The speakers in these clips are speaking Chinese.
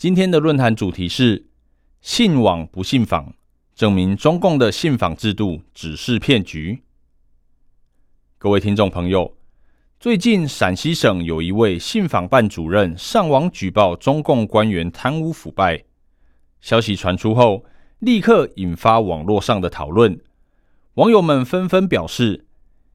今天的论坛主题是“信网不信访”，证明中共的信访制度只是骗局。各位听众朋友，最近陕西省有一位信访办主任上网举报中共官员贪污腐败，消息传出后，立刻引发网络上的讨论，网友们纷纷表示。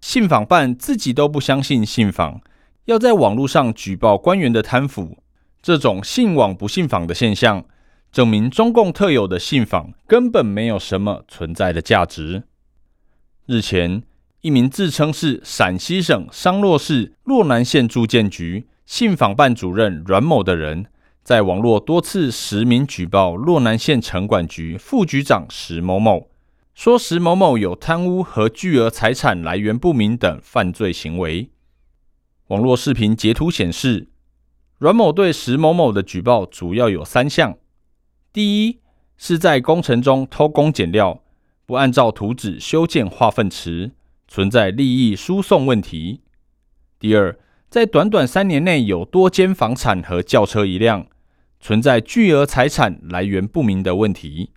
信访办自己都不相信信访，要在网络上举报官员的贪腐，这种信网不信访的现象，证明中共特有的信访根本没有什么存在的价值。日前，一名自称是陕西省商洛市洛南县住建局信访办主任阮某的人，在网络多次实名举报洛南县城管局副局长石某某。说石某某有贪污和巨额财产来源不明等犯罪行为。网络视频截图显示，阮某对石某某的举报主要有三项：第一，是在工程中偷工减料，不按照图纸修建化粪池，存在利益输送问题；第二，在短短三年内有多间房产和轿车一辆，存在巨额财产来源不明的问题；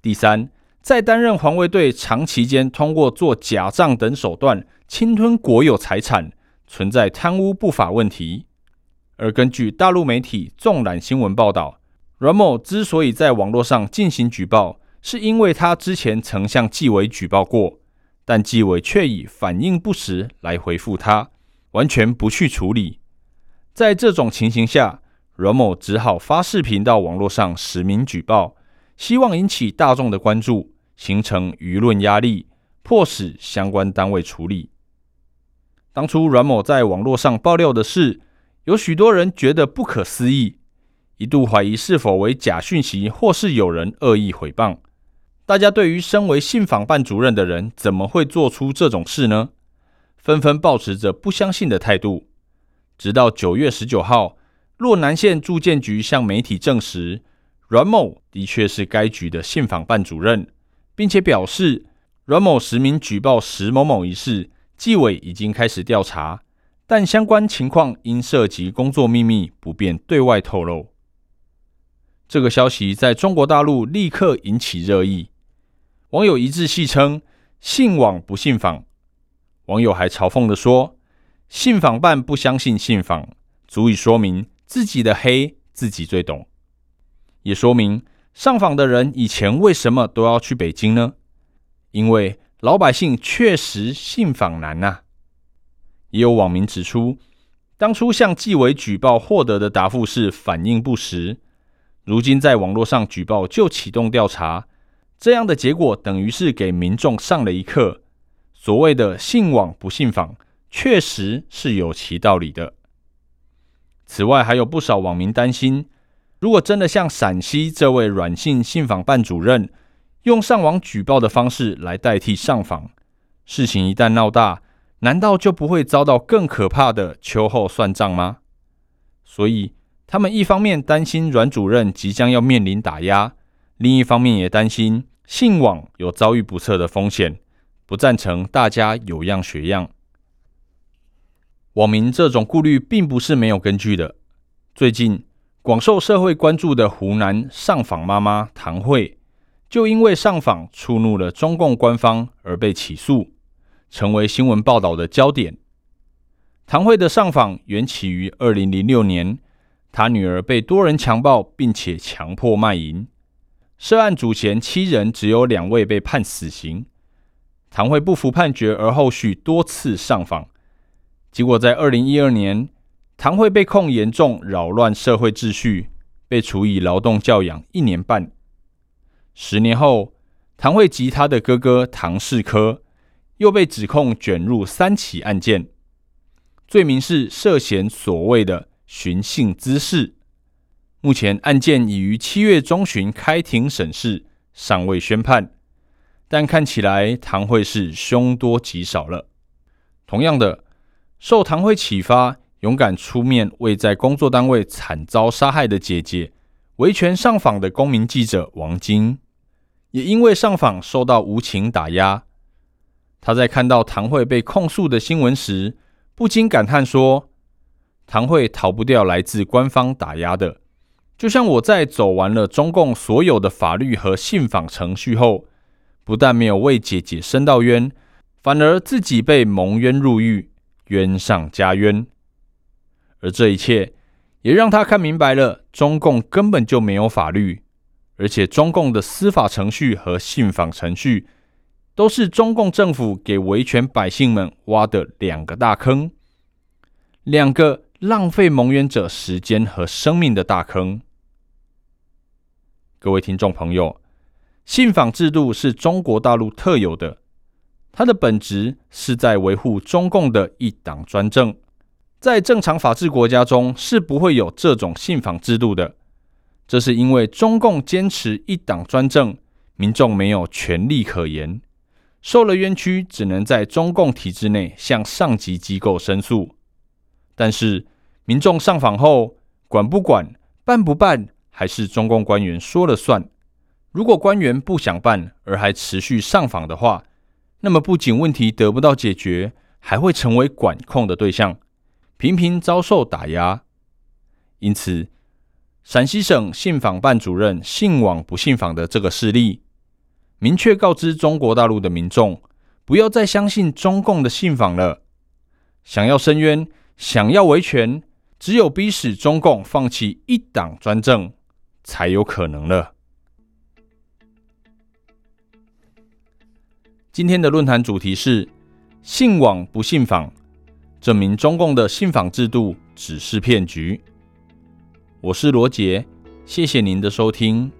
第三。在担任环卫队长期间，通过做假账等手段侵吞国有财产，存在贪污不法问题。而根据大陆媒体纵览新闻报道，阮某之所以在网络上进行举报，是因为他之前曾向纪委举报过，但纪委却以反应不实来回复他，完全不去处理。在这种情形下，阮某只好发视频到网络上实名举报，希望引起大众的关注。形成舆论压力，迫使相关单位处理。当初阮某在网络上爆料的事，有许多人觉得不可思议，一度怀疑是否为假讯息，或是有人恶意诽谤。大家对于身为信访办主任的人，怎么会做出这种事呢？纷纷保持着不相信的态度。直到九月十九号，洛南县住建局向媒体证实，阮某的确是该局的信访办主任。并且表示，阮某实名举报石某某一事，纪委已经开始调查，但相关情况因涉及工作秘密，不便对外透露。这个消息在中国大陆立刻引起热议，网友一致戏称“信网不信访”。网友还嘲讽的说：“信访办不相信信访，足以说明自己的黑自己最懂，也说明。”上访的人以前为什么都要去北京呢？因为老百姓确实信访难呐。也有网民指出，当初向纪委举报获得的答复是反应不实，如今在网络上举报就启动调查，这样的结果等于是给民众上了一课。所谓的信网不信访，确实是有其道理的。此外，还有不少网民担心。如果真的像陕西这位软性信访办主任用上网举报的方式来代替上访，事情一旦闹大，难道就不会遭到更可怕的秋后算账吗？所以，他们一方面担心阮主任即将要面临打压，另一方面也担心信网有遭遇不测的风险，不赞成大家有样学样。网民这种顾虑并不是没有根据的，最近。广受社会关注的湖南上访妈妈唐慧，就因为上访触怒了中共官方而被起诉，成为新闻报道的焦点。唐慧的上访缘起于二零零六年，她女儿被多人强暴，并且强迫卖淫。涉案主嫌七人，只有两位被判死刑。唐慧不服判决，而后续多次上访，结果在二零一二年。唐慧被控严重扰乱社会秩序，被处以劳动教养一年半。十年后，唐慧及他的哥哥唐世科又被指控卷入三起案件，罪名是涉嫌所谓的寻衅滋事。目前案件已于七月中旬开庭审视，尚未宣判。但看起来唐慧是凶多吉少了。同样的，受唐慧启发，勇敢出面为在工作单位惨遭杀害的姐姐维权上访的公民记者王晶，也因为上访受到无情打压。他在看到唐慧被控诉的新闻时，不禁感叹说：“唐慧逃不掉来自官方打压的，就像我在走完了中共所有的法律和信访程序后。”不但没有为姐姐伸到冤，反而自己被蒙冤入狱，冤上加冤。而这一切也让他看明白了，中共根本就没有法律，而且中共的司法程序和信访程序都是中共政府给维权百姓们挖的两个大坑，两个浪费蒙冤者时间和生命的大坑。各位听众朋友。信访制度是中国大陆特有的，它的本质是在维护中共的一党专政。在正常法治国家中是不会有这种信访制度的，这是因为中共坚持一党专政，民众没有权利可言，受了冤屈只能在中共体制内向上级机构申诉。但是民众上访后，管不管、办不办，还是中共官员说了算。如果官员不想办而还持续上访的话，那么不仅问题得不到解决，还会成为管控的对象，频频遭受打压。因此，陕西省信访办主任信网不信访的这个事例，明确告知中国大陆的民众，不要再相信中共的信访了。想要申冤，想要维权，只有逼使中共放弃一党专政，才有可能了。今天的论坛主题是“信网不信访”，证明中共的信访制度只是骗局。我是罗杰，谢谢您的收听。